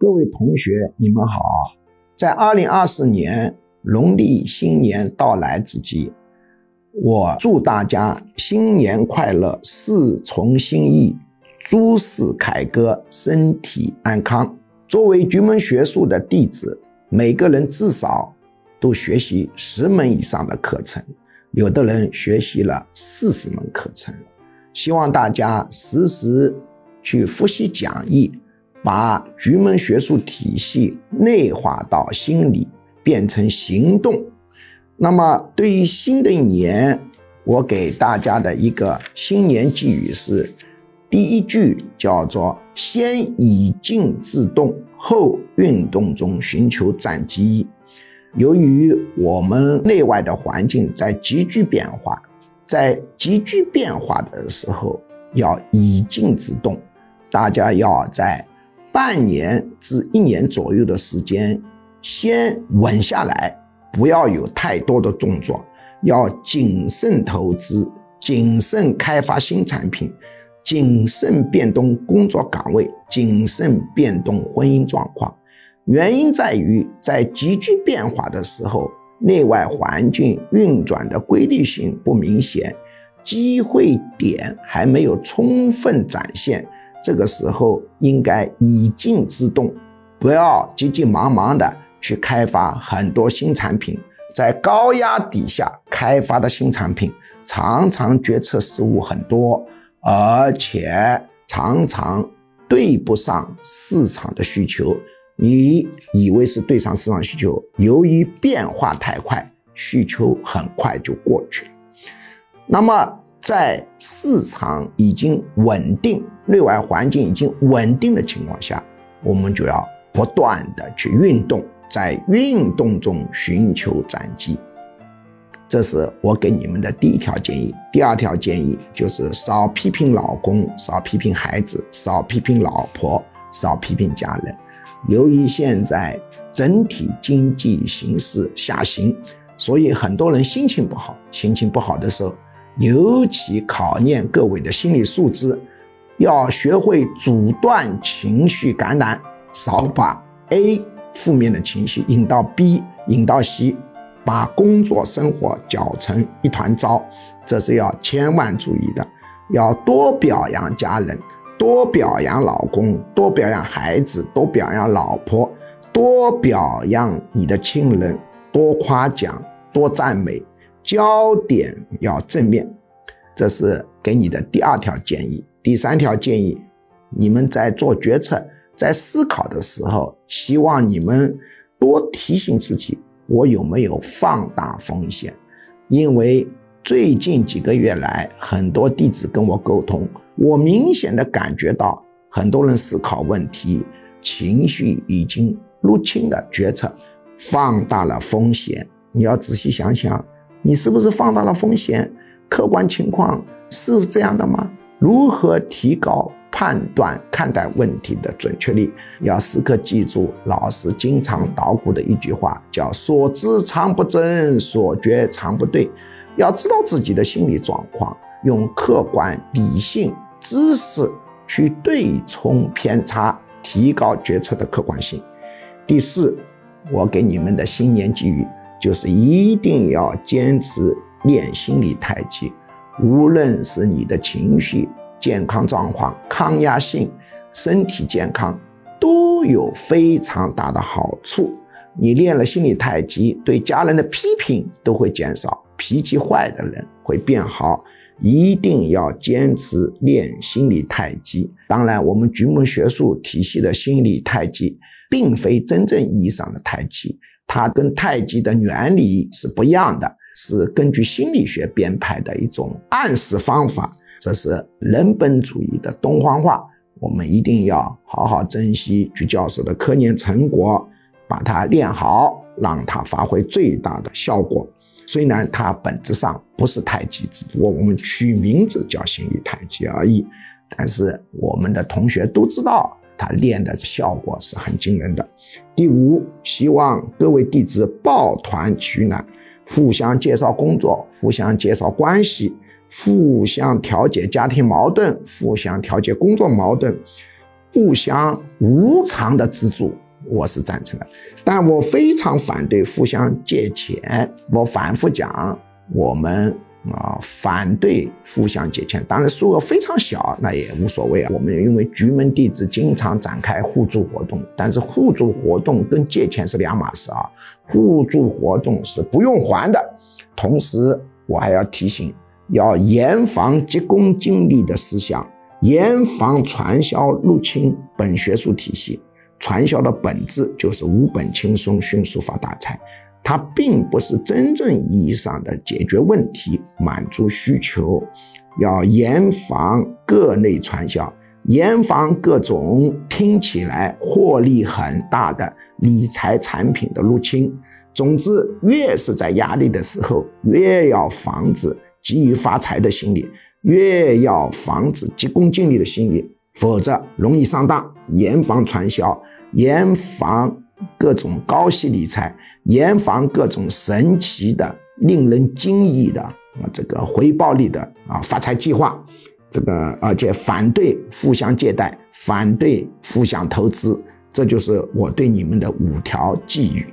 各位同学，你们好！在二零二四年农历新年到来之际，我祝大家新年快乐，事从心意，诸事凯歌，身体安康。作为菊门学术的弟子，每个人至少都学习十门以上的课程，有的人学习了四十门课程。希望大家时时去复习讲义。把局门学术体系内化到心里，变成行动。那么，对于新的一年，我给大家的一个新年寄语是：第一句叫做“先以静制动，后运动中寻求战机”。由于我们内外的环境在急剧变化，在急剧变化的时候，要以静制动，大家要在。半年至一年左右的时间，先稳下来，不要有太多的动作，要谨慎投资，谨慎开发新产品，谨慎变动工作岗位，谨慎变动婚姻状况。原因在于，在急剧变化的时候，内外环境运转的规律性不明显，机会点还没有充分展现。这个时候应该以静制动，不要急急忙忙的去开发很多新产品。在高压底下开发的新产品，常常决策失误很多，而且常常对不上市场的需求。你以为是对上市场需求，由于变化太快，需求很快就过去了。那么。在市场已经稳定、内外环境已经稳定的情况下，我们就要不断的去运动，在运动中寻求转机。这是我给你们的第一条建议。第二条建议就是少批评老公，少批评孩子，少批评老婆，少批评家人。由于现在整体经济形势下行，所以很多人心情不好。心情不好的时候。尤其考验各位的心理素质，要学会阻断情绪感染，少把 A 负面的情绪引到 B，引到 C，把工作生活搅成一团糟，这是要千万注意的。要多表扬家人，多表扬老公，多表扬孩子，多表扬老婆，多表扬你的亲人，多夸奖，多赞美。焦点要正面，这是给你的第二条建议。第三条建议，你们在做决策、在思考的时候，希望你们多提醒自己：我有没有放大风险？因为最近几个月来，很多弟子跟我沟通，我明显的感觉到，很多人思考问题，情绪已经入侵了决策，放大了风险。你要仔细想想。你是不是放大了风险？客观情况是这样的吗？如何提高判断、看待问题的准确率？要时刻记住老师经常捣鼓的一句话，叫“所知常不真，所觉常不对”。要知道自己的心理状况，用客观理性知识去对冲偏差，提高决策的客观性。第四，我给你们的新年寄语。就是一定要坚持练心理太极，无论是你的情绪健康状况、抗压性、身体健康，都有非常大的好处。你练了心理太极，对家人的批评都会减少，脾气坏的人会变好。一定要坚持练心理太极。当然，我们局门学术体系的心理太极，并非真正意义上的太极。它跟太极的原理是不一样的，是根据心理学编排的一种暗示方法。这是人本主义的东方化，我们一定要好好珍惜鞠教授的科研成果，把它练好，让它发挥最大的效果。虽然它本质上不是太极，只不过我们取名字叫心理太极而已。但是我们的同学都知道。他练的效果是很惊人的。第五，希望各位弟子抱团取暖，互相介绍工作，互相介绍关系，互相调解家庭矛盾，互相调解工作矛盾，互相无偿的资助，我是赞成的。但我非常反对互相借钱。我反复讲，我们。啊，反对互相借钱，当然数额非常小，那也无所谓啊。我们因为局门弟子经常展开互助活动，但是互助活动跟借钱是两码事啊。互助活动是不用还的。同时，我还要提醒，要严防急功近利的思想，严防传销入侵本学术体系。传销的本质就是无本轻松，迅速发大财。它并不是真正意义上的解决问题、满足需求，要严防各类传销，严防各种听起来获利很大的理财产品的入侵。总之，越是在压力的时候，越要防止急于发财的心理，越要防止急功近利的心理，否则容易上当。严防传销，严防。各种高息理财，严防各种神奇的、令人惊异的啊，这个回报率的啊发财计划，这个而且反对互相借贷，反对互相投资，这就是我对你们的五条寄语。